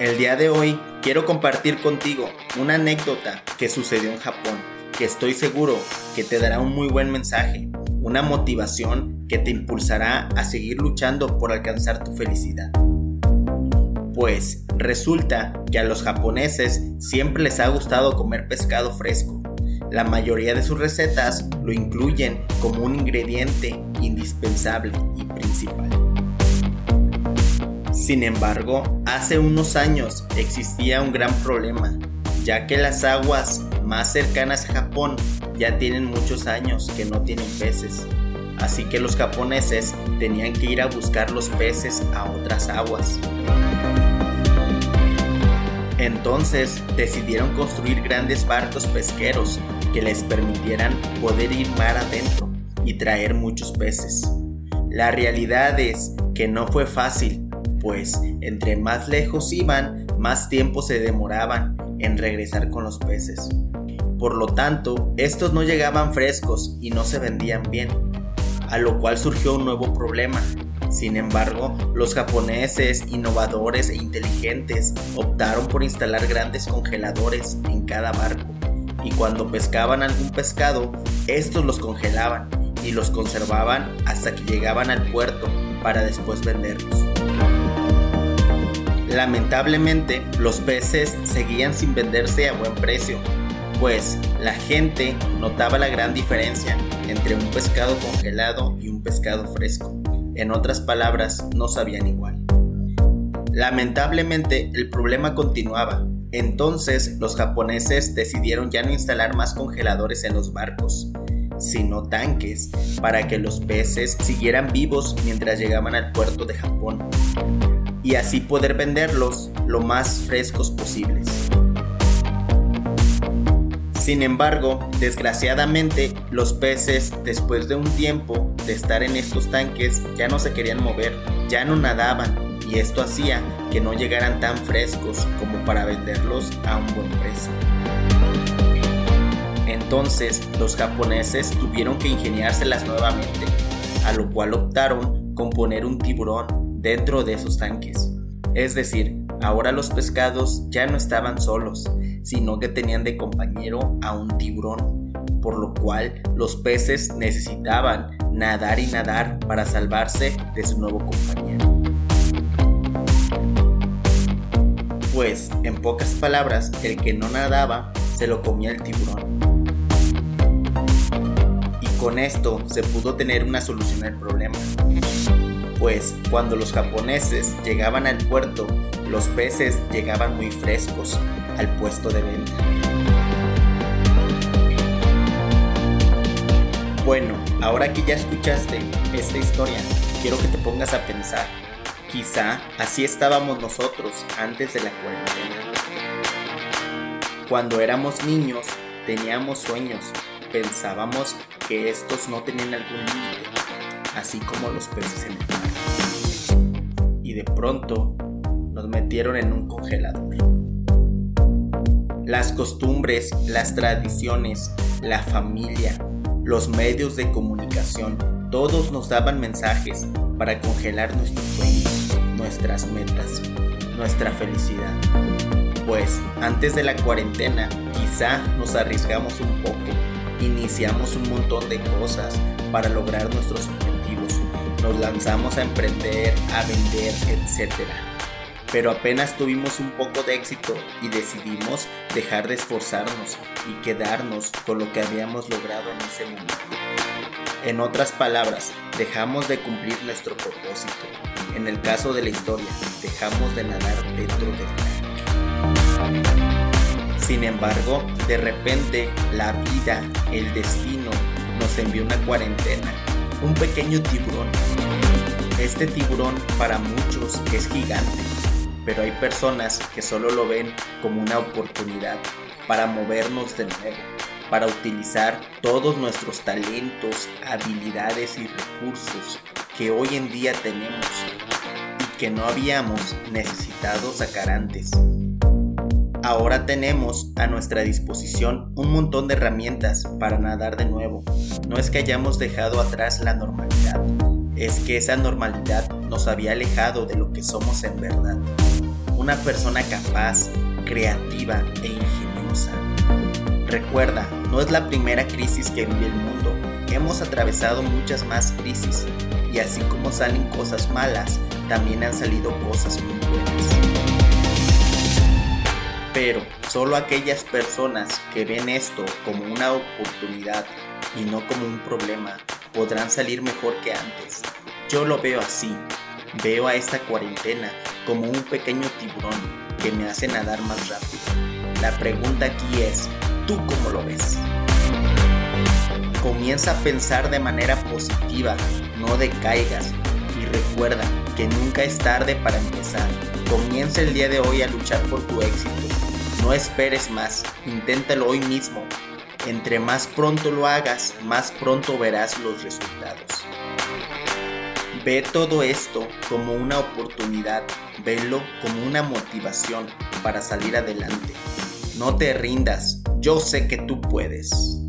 El día de hoy quiero compartir contigo una anécdota que sucedió en Japón, que estoy seguro que te dará un muy buen mensaje, una motivación que te impulsará a seguir luchando por alcanzar tu felicidad. Pues resulta que a los japoneses siempre les ha gustado comer pescado fresco. La mayoría de sus recetas lo incluyen como un ingrediente indispensable y principal. Sin embargo, hace unos años existía un gran problema, ya que las aguas más cercanas a Japón ya tienen muchos años que no tienen peces. Así que los japoneses tenían que ir a buscar los peces a otras aguas. Entonces decidieron construir grandes barcos pesqueros que les permitieran poder ir mar adentro y traer muchos peces. La realidad es que no fue fácil pues entre más lejos iban, más tiempo se demoraban en regresar con los peces. Por lo tanto, estos no llegaban frescos y no se vendían bien, a lo cual surgió un nuevo problema. Sin embargo, los japoneses, innovadores e inteligentes, optaron por instalar grandes congeladores en cada barco, y cuando pescaban algún pescado, estos los congelaban y los conservaban hasta que llegaban al puerto para después venderlos. Lamentablemente, los peces seguían sin venderse a buen precio, pues la gente notaba la gran diferencia entre un pescado congelado y un pescado fresco. En otras palabras, no sabían igual. Lamentablemente, el problema continuaba. Entonces, los japoneses decidieron ya no instalar más congeladores en los barcos, sino tanques, para que los peces siguieran vivos mientras llegaban al puerto de Japón y así poder venderlos lo más frescos posibles. Sin embargo, desgraciadamente, los peces, después de un tiempo de estar en estos tanques, ya no se querían mover, ya no nadaban, y esto hacía que no llegaran tan frescos como para venderlos a un buen precio. Entonces, los japoneses tuvieron que ingeniárselas nuevamente, a lo cual optaron con poner un tiburón dentro de esos tanques. Es decir, ahora los pescados ya no estaban solos, sino que tenían de compañero a un tiburón, por lo cual los peces necesitaban nadar y nadar para salvarse de su nuevo compañero. Pues, en pocas palabras, el que no nadaba se lo comía el tiburón. Y con esto se pudo tener una solución al problema pues cuando los japoneses llegaban al puerto, los peces llegaban muy frescos al puesto de venta. Bueno, ahora que ya escuchaste esta historia, quiero que te pongas a pensar. Quizá así estábamos nosotros antes de la cuarentena. Cuando éramos niños, teníamos sueños, pensábamos que estos no tenían algún límite, así como los peces en el mar de pronto nos metieron en un congelador. Las costumbres, las tradiciones, la familia, los medios de comunicación, todos nos daban mensajes para congelar nuestros sueños, nuestras metas, nuestra felicidad. Pues antes de la cuarentena quizá nos arriesgamos un poco, iniciamos un montón de cosas para lograr nuestros objetivos nos lanzamos a emprender, a vender, etc. Pero apenas tuvimos un poco de éxito y decidimos dejar de esforzarnos y quedarnos con lo que habíamos logrado en ese momento. En otras palabras, dejamos de cumplir nuestro propósito. En el caso de la historia, dejamos de nadar dentro del tanque. Sin embargo, de repente la vida, el destino, nos envió una cuarentena un pequeño tiburón. Este tiburón para muchos es gigante, pero hay personas que solo lo ven como una oportunidad para movernos de nuevo, para utilizar todos nuestros talentos, habilidades y recursos que hoy en día tenemos y que no habíamos necesitado sacar antes. Ahora tenemos a nuestra disposición un montón de herramientas para nadar de nuevo. No es que hayamos dejado atrás la normalidad, es que esa normalidad nos había alejado de lo que somos en verdad. una persona capaz, creativa e ingeniosa. Recuerda, no es la primera crisis que vive el mundo. Hemos atravesado muchas más crisis y así como salen cosas malas, también han salido cosas muy buenas. Pero solo aquellas personas que ven esto como una oportunidad y no como un problema podrán salir mejor que antes. Yo lo veo así. Veo a esta cuarentena como un pequeño tiburón que me hace nadar más rápido. La pregunta aquí es, ¿tú cómo lo ves? Comienza a pensar de manera positiva, no decaigas y recuerda que nunca es tarde para empezar. Comienza el día de hoy a luchar por tu éxito. No esperes más, inténtalo hoy mismo. Entre más pronto lo hagas, más pronto verás los resultados. Ve todo esto como una oportunidad, velo como una motivación para salir adelante. No te rindas, yo sé que tú puedes.